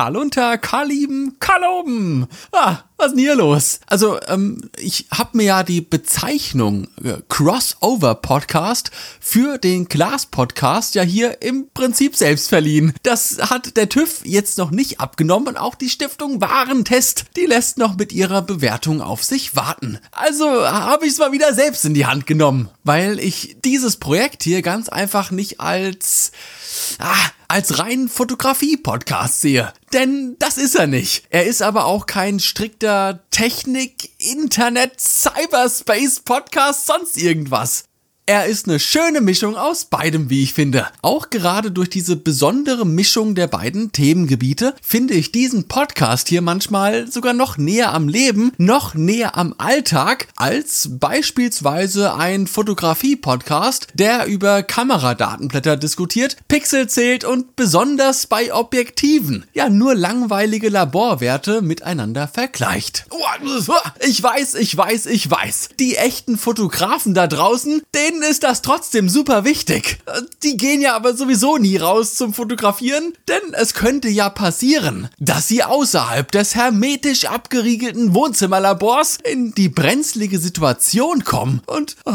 Karl unter, Karl lieben, Karl oben. Ah, was ist denn hier los? Also, ähm, ich habe mir ja die Bezeichnung äh, Crossover Podcast für den Glas Podcast ja hier im Prinzip selbst verliehen. Das hat der TÜV jetzt noch nicht abgenommen und auch die Stiftung Warentest, die lässt noch mit ihrer Bewertung auf sich warten. Also habe ich es mal wieder selbst in die Hand genommen, weil ich dieses Projekt hier ganz einfach nicht als ah, als rein Fotografie-Podcast sehe. Denn das ist er nicht. Er ist aber auch kein strikter Technik, Internet, Cyberspace-Podcast, sonst irgendwas. Er ist eine schöne Mischung aus beidem, wie ich finde. Auch gerade durch diese besondere Mischung der beiden Themengebiete finde ich diesen Podcast hier manchmal sogar noch näher am Leben, noch näher am Alltag als beispielsweise ein Fotografie-Podcast, der über Kameradatenblätter diskutiert, Pixel zählt und besonders bei Objektiven ja nur langweilige Laborwerte miteinander vergleicht. Ich weiß, ich weiß, ich weiß. Die echten Fotografen da draußen, denen denen ist das trotzdem super wichtig. Die gehen ja aber sowieso nie raus zum Fotografieren, denn es könnte ja passieren, dass sie außerhalb des hermetisch abgeriegelten Wohnzimmerlabors in die brenzlige Situation kommen und oh,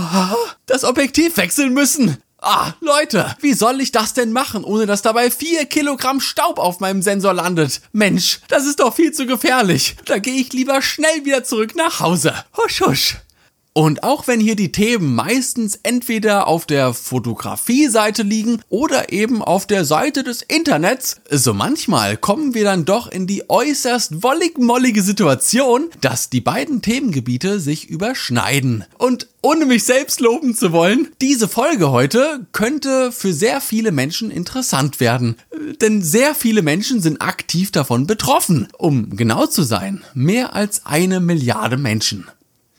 das Objektiv wechseln müssen. Ah, Leute, wie soll ich das denn machen, ohne dass dabei vier Kilogramm Staub auf meinem Sensor landet? Mensch, das ist doch viel zu gefährlich. Da gehe ich lieber schnell wieder zurück nach Hause. Husch, husch. Und auch wenn hier die Themen meistens entweder auf der Fotografie-Seite liegen oder eben auf der Seite des Internets, so manchmal kommen wir dann doch in die äußerst wollig-mollige Situation, dass die beiden Themengebiete sich überschneiden. Und ohne mich selbst loben zu wollen, diese Folge heute könnte für sehr viele Menschen interessant werden. Denn sehr viele Menschen sind aktiv davon betroffen. Um genau zu sein, mehr als eine Milliarde Menschen.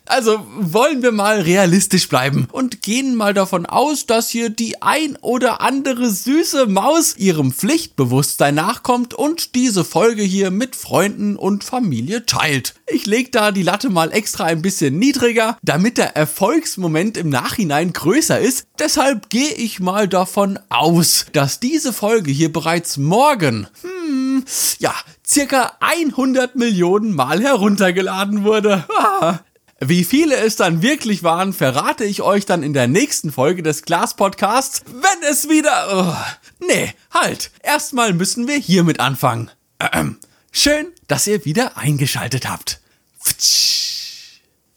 Also wollen wir mal realistisch bleiben und gehen mal davon aus, dass hier die ein oder andere süße Maus ihrem Pflichtbewusstsein nachkommt und diese Folge hier mit Freunden und Familie teilt. Ich leg da die Latte mal extra ein bisschen niedriger, damit der Erfolgsmoment im Nachhinein größer ist. Deshalb gehe ich mal davon aus, dass diese Folge hier bereits morgen, hm, ja, circa 100 Millionen Mal heruntergeladen wurde. Wie viele es dann wirklich waren, verrate ich euch dann in der nächsten Folge des Glas Podcasts, wenn es wieder... Oh, nee, halt. Erstmal müssen wir hiermit anfangen. Ähm, schön, dass ihr wieder eingeschaltet habt.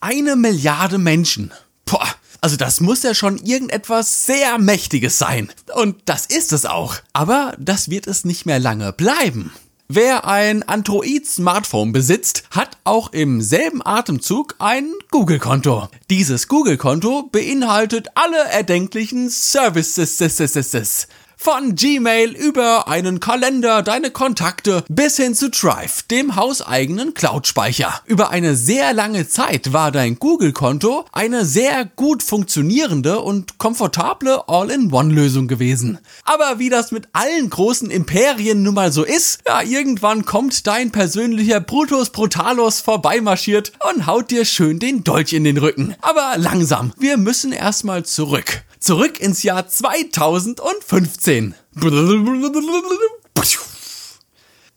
Eine Milliarde Menschen. Boah, also das muss ja schon irgendetwas sehr Mächtiges sein. Und das ist es auch. Aber das wird es nicht mehr lange bleiben. Wer ein Android-Smartphone besitzt, hat auch im selben Atemzug ein Google-Konto. Dieses Google-Konto beinhaltet alle erdenklichen Services. Von Gmail über einen Kalender, deine Kontakte bis hin zu Drive, dem hauseigenen Cloud-Speicher. Über eine sehr lange Zeit war dein Google-Konto eine sehr gut funktionierende und komfortable All-in-One-Lösung gewesen. Aber wie das mit allen großen Imperien nun mal so ist, ja, irgendwann kommt dein persönlicher Brutus Brutalos vorbeimarschiert und haut dir schön den Dolch in den Rücken. Aber langsam, wir müssen erstmal zurück. Zurück ins Jahr 2015.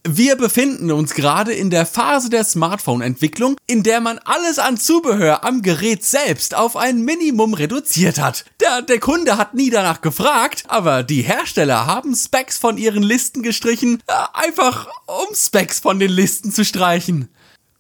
Wir befinden uns gerade in der Phase der Smartphone-Entwicklung, in der man alles an Zubehör am Gerät selbst auf ein Minimum reduziert hat. Der, der Kunde hat nie danach gefragt, aber die Hersteller haben Specs von ihren Listen gestrichen, äh, einfach um Specs von den Listen zu streichen.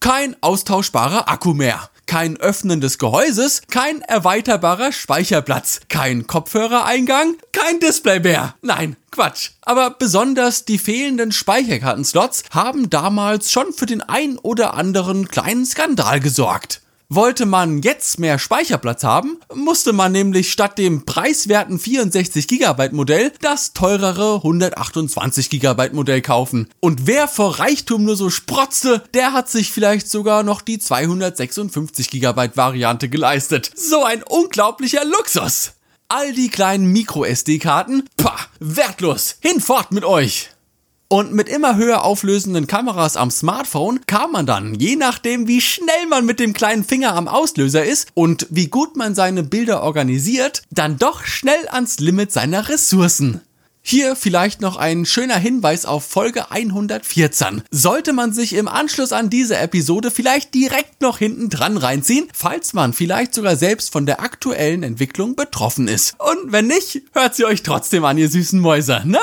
Kein austauschbarer Akku mehr kein Öffnen des Gehäuses, kein erweiterbarer Speicherplatz, kein Kopfhörereingang, kein Display mehr. Nein, Quatsch. Aber besonders die fehlenden Speicherkartenslots haben damals schon für den ein oder anderen kleinen Skandal gesorgt. Wollte man jetzt mehr Speicherplatz haben, musste man nämlich statt dem preiswerten 64 GB Modell das teurere 128 GB Modell kaufen. Und wer vor Reichtum nur so sprotzte, der hat sich vielleicht sogar noch die 256 GB Variante geleistet. So ein unglaublicher Luxus! All die kleinen Micro-SD-Karten, pah, wertlos, hinfort mit euch! Und mit immer höher auflösenden Kameras am Smartphone kam man dann, je nachdem wie schnell man mit dem kleinen Finger am Auslöser ist und wie gut man seine Bilder organisiert, dann doch schnell ans Limit seiner Ressourcen. Hier vielleicht noch ein schöner Hinweis auf Folge 114. Sollte man sich im Anschluss an diese Episode vielleicht direkt noch hinten dran reinziehen, falls man vielleicht sogar selbst von der aktuellen Entwicklung betroffen ist. Und wenn nicht, hört sie euch trotzdem an, ihr süßen Mäuser, ne?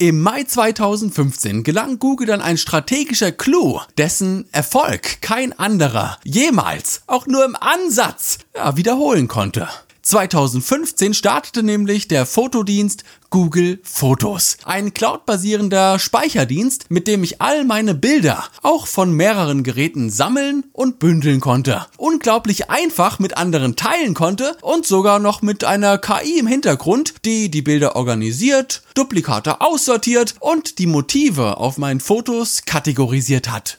Im Mai 2015 gelang Google dann ein strategischer Clou, dessen Erfolg kein anderer jemals, auch nur im Ansatz, ja, wiederholen konnte. 2015 startete nämlich der Fotodienst Google Fotos. Ein cloudbasierender Speicherdienst, mit dem ich all meine Bilder auch von mehreren Geräten sammeln und bündeln konnte. Unglaublich einfach mit anderen teilen konnte und sogar noch mit einer KI im Hintergrund, die die Bilder organisiert, Duplikate aussortiert und die Motive auf meinen Fotos kategorisiert hat.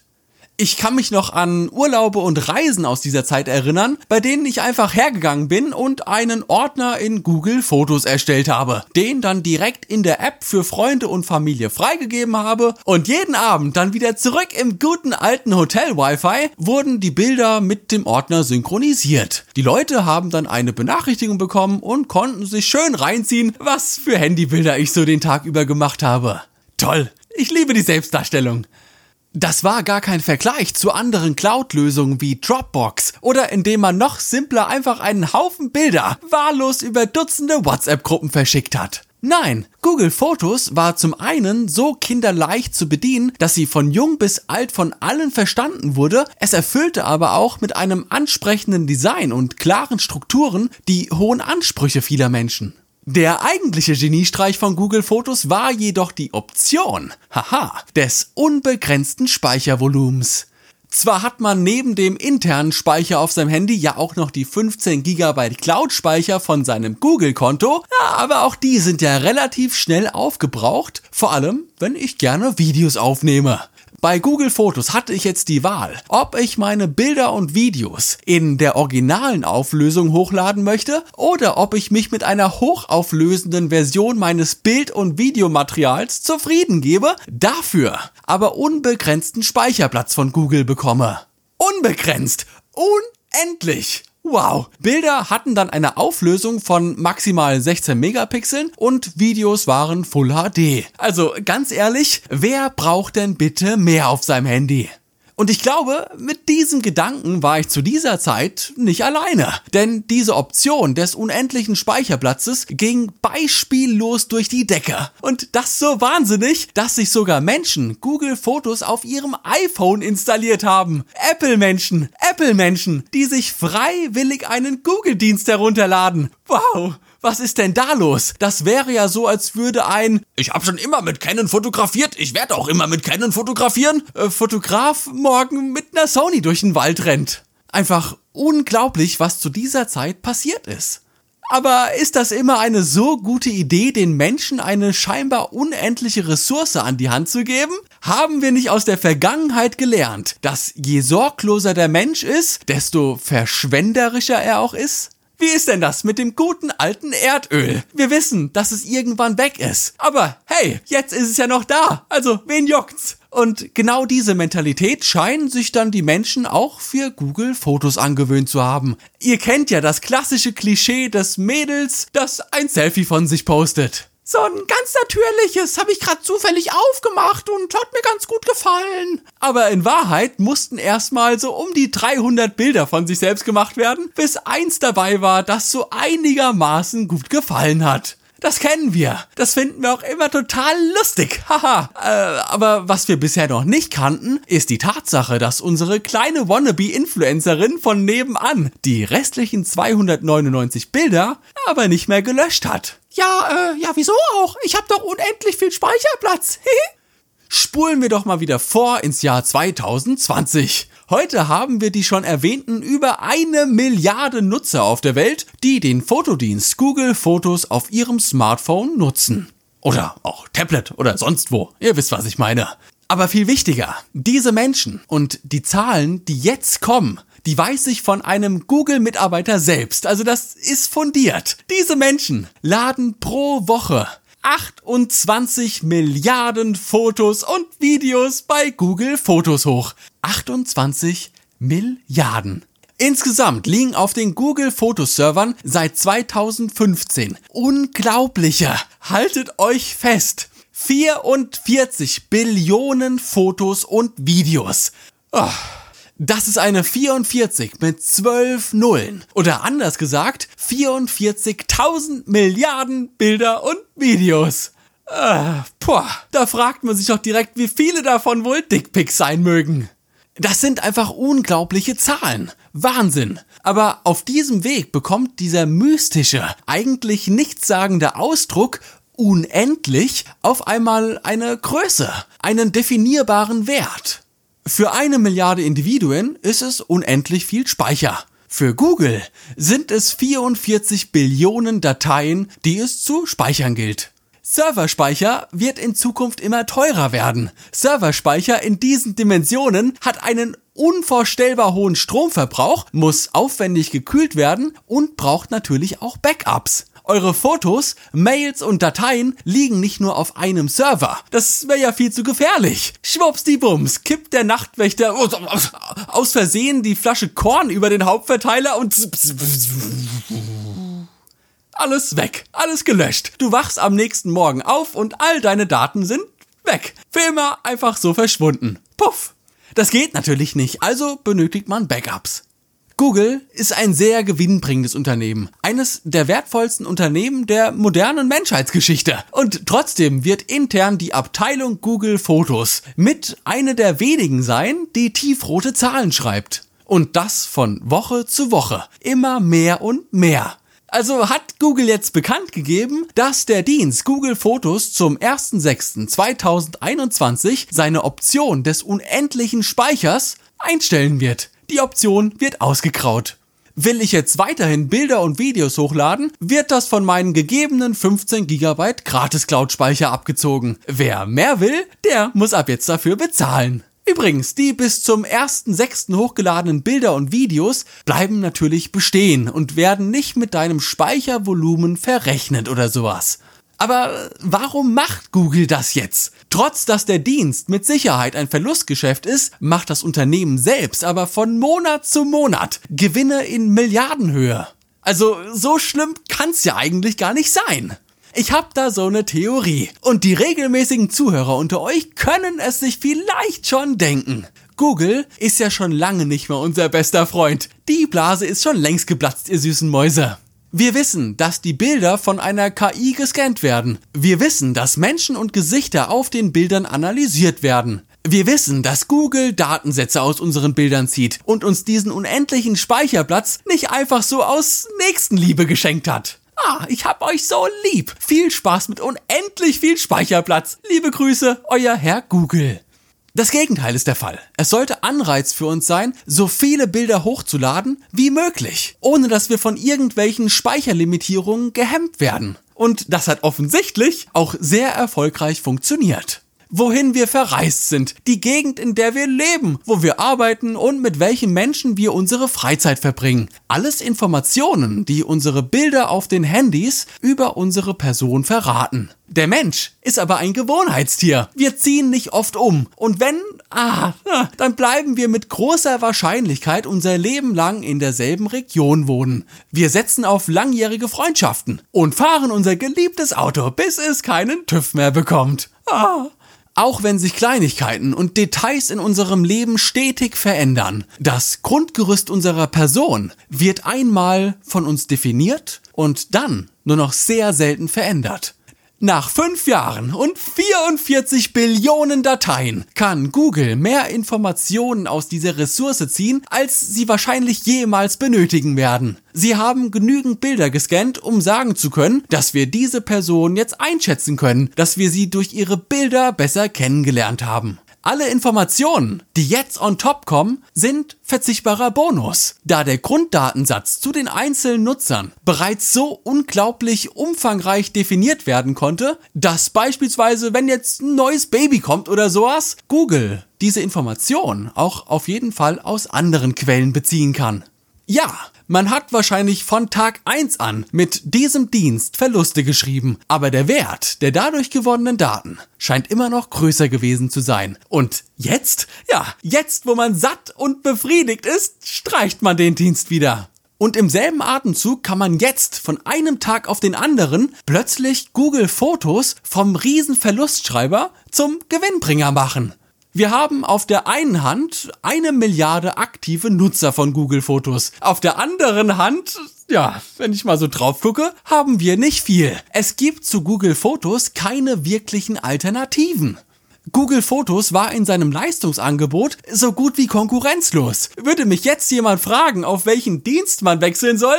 Ich kann mich noch an Urlaube und Reisen aus dieser Zeit erinnern, bei denen ich einfach hergegangen bin und einen Ordner in Google Fotos erstellt habe, den dann direkt in der App für Freunde und Familie freigegeben habe und jeden Abend dann wieder zurück im guten alten Hotel Wi-Fi wurden die Bilder mit dem Ordner synchronisiert. Die Leute haben dann eine Benachrichtigung bekommen und konnten sich schön reinziehen, was für Handybilder ich so den Tag über gemacht habe. Toll! Ich liebe die Selbstdarstellung. Das war gar kein Vergleich zu anderen Cloud-Lösungen wie Dropbox oder indem man noch simpler einfach einen Haufen Bilder wahllos über Dutzende WhatsApp-Gruppen verschickt hat. Nein, Google Fotos war zum einen so kinderleicht zu bedienen, dass sie von jung bis alt von allen verstanden wurde, es erfüllte aber auch mit einem ansprechenden Design und klaren Strukturen die hohen Ansprüche vieler Menschen. Der eigentliche Geniestreich von Google Fotos war jedoch die Option, haha, des unbegrenzten Speichervolumens. Zwar hat man neben dem internen Speicher auf seinem Handy ja auch noch die 15 GB Cloud-Speicher von seinem Google-Konto, ja, aber auch die sind ja relativ schnell aufgebraucht, vor allem wenn ich gerne Videos aufnehme. Bei Google Fotos hatte ich jetzt die Wahl, ob ich meine Bilder und Videos in der originalen Auflösung hochladen möchte oder ob ich mich mit einer hochauflösenden Version meines Bild- und Videomaterials zufrieden gebe, dafür aber unbegrenzten Speicherplatz von Google bekomme. Unbegrenzt! Unendlich! Wow. Bilder hatten dann eine Auflösung von maximal 16 Megapixeln und Videos waren Full HD. Also ganz ehrlich, wer braucht denn bitte mehr auf seinem Handy? Und ich glaube, mit diesem Gedanken war ich zu dieser Zeit nicht alleine. Denn diese Option des unendlichen Speicherplatzes ging beispiellos durch die Decke. Und das so wahnsinnig, dass sich sogar Menschen Google Fotos auf ihrem iPhone installiert haben. Apple-Menschen, Apple-Menschen, die sich freiwillig einen Google-Dienst herunterladen. Wow, was ist denn da los? Das wäre ja so, als würde ein Ich habe schon immer mit Canon fotografiert, ich werde auch immer mit Canon fotografieren, äh, Fotograf morgen mit einer Sony durch den Wald rennt. Einfach unglaublich, was zu dieser Zeit passiert ist. Aber ist das immer eine so gute Idee, den Menschen eine scheinbar unendliche Ressource an die Hand zu geben? Haben wir nicht aus der Vergangenheit gelernt, dass je sorgloser der Mensch ist, desto verschwenderischer er auch ist? Wie ist denn das mit dem guten alten Erdöl? Wir wissen, dass es irgendwann weg ist. Aber hey, jetzt ist es ja noch da. Also, wen juckt's? Und genau diese Mentalität scheinen sich dann die Menschen auch für Google Fotos angewöhnt zu haben. Ihr kennt ja das klassische Klischee des Mädels, das ein Selfie von sich postet. So ein ganz natürliches habe ich gerade zufällig aufgemacht und hat mir ganz gut gefallen. Aber in Wahrheit mussten erstmal so um die 300 Bilder von sich selbst gemacht werden, bis eins dabei war, das so einigermaßen gut gefallen hat. Das kennen wir. Das finden wir auch immer total lustig. Haha. äh, aber was wir bisher noch nicht kannten, ist die Tatsache, dass unsere kleine Wannabe-Influencerin von nebenan die restlichen 299 Bilder aber nicht mehr gelöscht hat. Ja, äh, ja, wieso auch? Ich habe doch unendlich viel Speicherplatz. Spulen wir doch mal wieder vor ins Jahr 2020. Heute haben wir die schon erwähnten über eine Milliarde Nutzer auf der Welt, die den Fotodienst Google Fotos auf ihrem Smartphone nutzen. Oder auch Tablet oder sonst wo. Ihr wisst, was ich meine. Aber viel wichtiger, diese Menschen und die Zahlen, die jetzt kommen, die weiß ich von einem Google-Mitarbeiter selbst. Also das ist fundiert. Diese Menschen laden pro Woche 28 Milliarden Fotos und Videos bei Google Fotos hoch. 28 Milliarden. Insgesamt liegen auf den Google Fotoservern seit 2015 unglaubliche, haltet euch fest, 44 Billionen Fotos und Videos. Oh, das ist eine 44 mit 12 Nullen. Oder anders gesagt, 44.000 Milliarden Bilder und Videos. Äh, boah, da fragt man sich doch direkt, wie viele davon wohl Dickpics sein mögen. Das sind einfach unglaubliche Zahlen. Wahnsinn. Aber auf diesem Weg bekommt dieser mystische, eigentlich nichtssagende Ausdruck unendlich auf einmal eine Größe, einen definierbaren Wert. Für eine Milliarde Individuen ist es unendlich viel Speicher. Für Google sind es 44 Billionen Dateien, die es zu speichern gilt. Serverspeicher wird in Zukunft immer teurer werden. Serverspeicher in diesen Dimensionen hat einen unvorstellbar hohen Stromverbrauch, muss aufwendig gekühlt werden und braucht natürlich auch Backups. Eure Fotos, Mails und Dateien liegen nicht nur auf einem Server. Das wäre ja viel zu gefährlich. Schwuppsdiebums, kippt der Nachtwächter aus Versehen die Flasche Korn über den Hauptverteiler und alles weg, alles gelöscht. Du wachst am nächsten Morgen auf und all deine Daten sind weg. Für immer einfach so verschwunden. Puff. Das geht natürlich nicht, also benötigt man Backups. Google ist ein sehr gewinnbringendes Unternehmen, eines der wertvollsten Unternehmen der modernen Menschheitsgeschichte. Und trotzdem wird intern die Abteilung Google Fotos mit eine der wenigen sein, die tiefrote Zahlen schreibt. Und das von Woche zu Woche. Immer mehr und mehr. Also hat Google jetzt bekannt gegeben, dass der Dienst Google Fotos zum 1.6.2021 seine Option des unendlichen Speichers einstellen wird. Die Option wird ausgegraut. Will ich jetzt weiterhin Bilder und Videos hochladen, wird das von meinen gegebenen 15 GB Gratis Cloud Speicher abgezogen. Wer mehr will, der muss ab jetzt dafür bezahlen. Übrigens, die bis zum 1.6. hochgeladenen Bilder und Videos bleiben natürlich bestehen und werden nicht mit deinem Speichervolumen verrechnet oder sowas. Aber warum macht Google das jetzt? Trotz dass der Dienst mit Sicherheit ein Verlustgeschäft ist, macht das Unternehmen selbst aber von Monat zu Monat Gewinne in Milliardenhöhe. Also so schlimm kann's ja eigentlich gar nicht sein. Ich hab da so eine Theorie. Und die regelmäßigen Zuhörer unter euch können es sich vielleicht schon denken. Google ist ja schon lange nicht mehr unser bester Freund. Die Blase ist schon längst geplatzt, ihr süßen Mäuse. Wir wissen, dass die Bilder von einer KI gescannt werden. Wir wissen, dass Menschen und Gesichter auf den Bildern analysiert werden. Wir wissen, dass Google Datensätze aus unseren Bildern zieht und uns diesen unendlichen Speicherplatz nicht einfach so aus Nächstenliebe geschenkt hat. Ah, ich hab euch so lieb. Viel Spaß mit unendlich viel Speicherplatz. Liebe Grüße, euer Herr Google. Das Gegenteil ist der Fall. Es sollte Anreiz für uns sein, so viele Bilder hochzuladen wie möglich, ohne dass wir von irgendwelchen Speicherlimitierungen gehemmt werden. Und das hat offensichtlich auch sehr erfolgreich funktioniert wohin wir verreist sind, die Gegend, in der wir leben, wo wir arbeiten und mit welchen Menschen wir unsere Freizeit verbringen. Alles Informationen, die unsere Bilder auf den Handys über unsere Person verraten. Der Mensch ist aber ein Gewohnheitstier. Wir ziehen nicht oft um. Und wenn, ah, dann bleiben wir mit großer Wahrscheinlichkeit unser Leben lang in derselben Region wohnen. Wir setzen auf langjährige Freundschaften und fahren unser geliebtes Auto, bis es keinen TÜV mehr bekommt. Ah. Auch wenn sich Kleinigkeiten und Details in unserem Leben stetig verändern, das Grundgerüst unserer Person wird einmal von uns definiert und dann nur noch sehr selten verändert. Nach fünf Jahren und 44 Billionen Dateien kann Google mehr Informationen aus dieser Ressource ziehen, als sie wahrscheinlich jemals benötigen werden. Sie haben genügend Bilder gescannt, um sagen zu können, dass wir diese Person jetzt einschätzen können, dass wir sie durch ihre Bilder besser kennengelernt haben. Alle Informationen, die jetzt on top kommen, sind verzichtbarer Bonus, da der Grunddatensatz zu den einzelnen Nutzern bereits so unglaublich umfangreich definiert werden konnte, dass beispielsweise, wenn jetzt ein neues Baby kommt oder sowas, Google diese Information auch auf jeden Fall aus anderen Quellen beziehen kann. Ja, Man hat wahrscheinlich von Tag 1 an mit diesem Dienst Verluste geschrieben, aber der Wert der dadurch gewonnenen Daten scheint immer noch größer gewesen zu sein. Und jetzt? Ja, jetzt, wo man satt und befriedigt ist, streicht man den Dienst wieder. Und im selben Atemzug kann man jetzt von einem Tag auf den anderen plötzlich Google Fotos vom Riesenverlustschreiber zum Gewinnbringer machen. Wir haben auf der einen Hand eine Milliarde aktive Nutzer von Google Fotos. Auf der anderen Hand, ja, wenn ich mal so drauf gucke, haben wir nicht viel. Es gibt zu Google Fotos keine wirklichen Alternativen. Google Fotos war in seinem Leistungsangebot so gut wie konkurrenzlos. Würde mich jetzt jemand fragen, auf welchen Dienst man wechseln soll,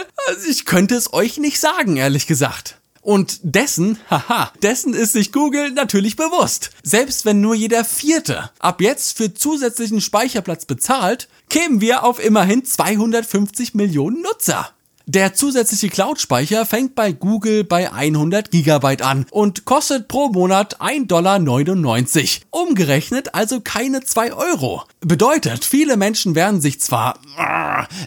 ich könnte es euch nicht sagen, ehrlich gesagt. Und dessen, haha, dessen ist sich Google natürlich bewusst. Selbst wenn nur jeder Vierte ab jetzt für zusätzlichen Speicherplatz bezahlt, kämen wir auf immerhin 250 Millionen Nutzer. Der zusätzliche Cloud-Speicher fängt bei Google bei 100 GB an und kostet pro Monat 1,99 Dollar. Umgerechnet also keine 2 Euro. Bedeutet, viele Menschen werden sich zwar,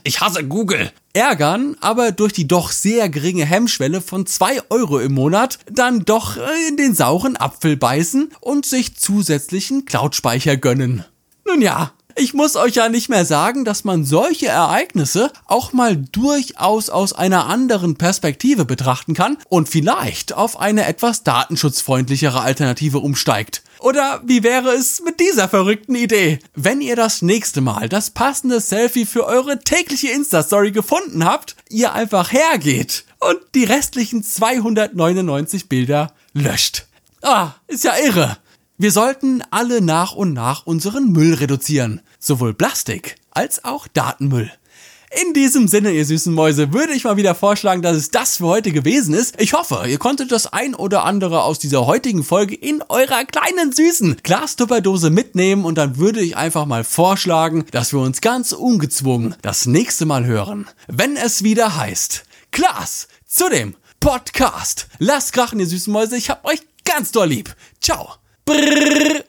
ich hasse Google, ärgern, aber durch die doch sehr geringe Hemmschwelle von 2 Euro im Monat dann doch in den sauren Apfel beißen und sich zusätzlichen Cloud-Speicher gönnen. Nun ja, ich muss euch ja nicht mehr sagen, dass man solche Ereignisse auch mal durchaus aus einer anderen Perspektive betrachten kann und vielleicht auf eine etwas datenschutzfreundlichere Alternative umsteigt. Oder wie wäre es mit dieser verrückten Idee? Wenn ihr das nächste Mal das passende Selfie für eure tägliche Insta-Story gefunden habt, ihr einfach hergeht und die restlichen 299 Bilder löscht. Ah, ist ja irre. Wir sollten alle nach und nach unseren Müll reduzieren. Sowohl Plastik als auch Datenmüll. In diesem Sinne, ihr süßen Mäuse, würde ich mal wieder vorschlagen, dass es das für heute gewesen ist. Ich hoffe, ihr konntet das ein oder andere aus dieser heutigen Folge in eurer kleinen süßen Glastupperdose mitnehmen und dann würde ich einfach mal vorschlagen, dass wir uns ganz ungezwungen das nächste Mal hören, wenn es wieder heißt Glas zu dem Podcast. Lasst krachen, ihr süßen Mäuse, ich hab euch ganz doll lieb. Ciao. Brrr.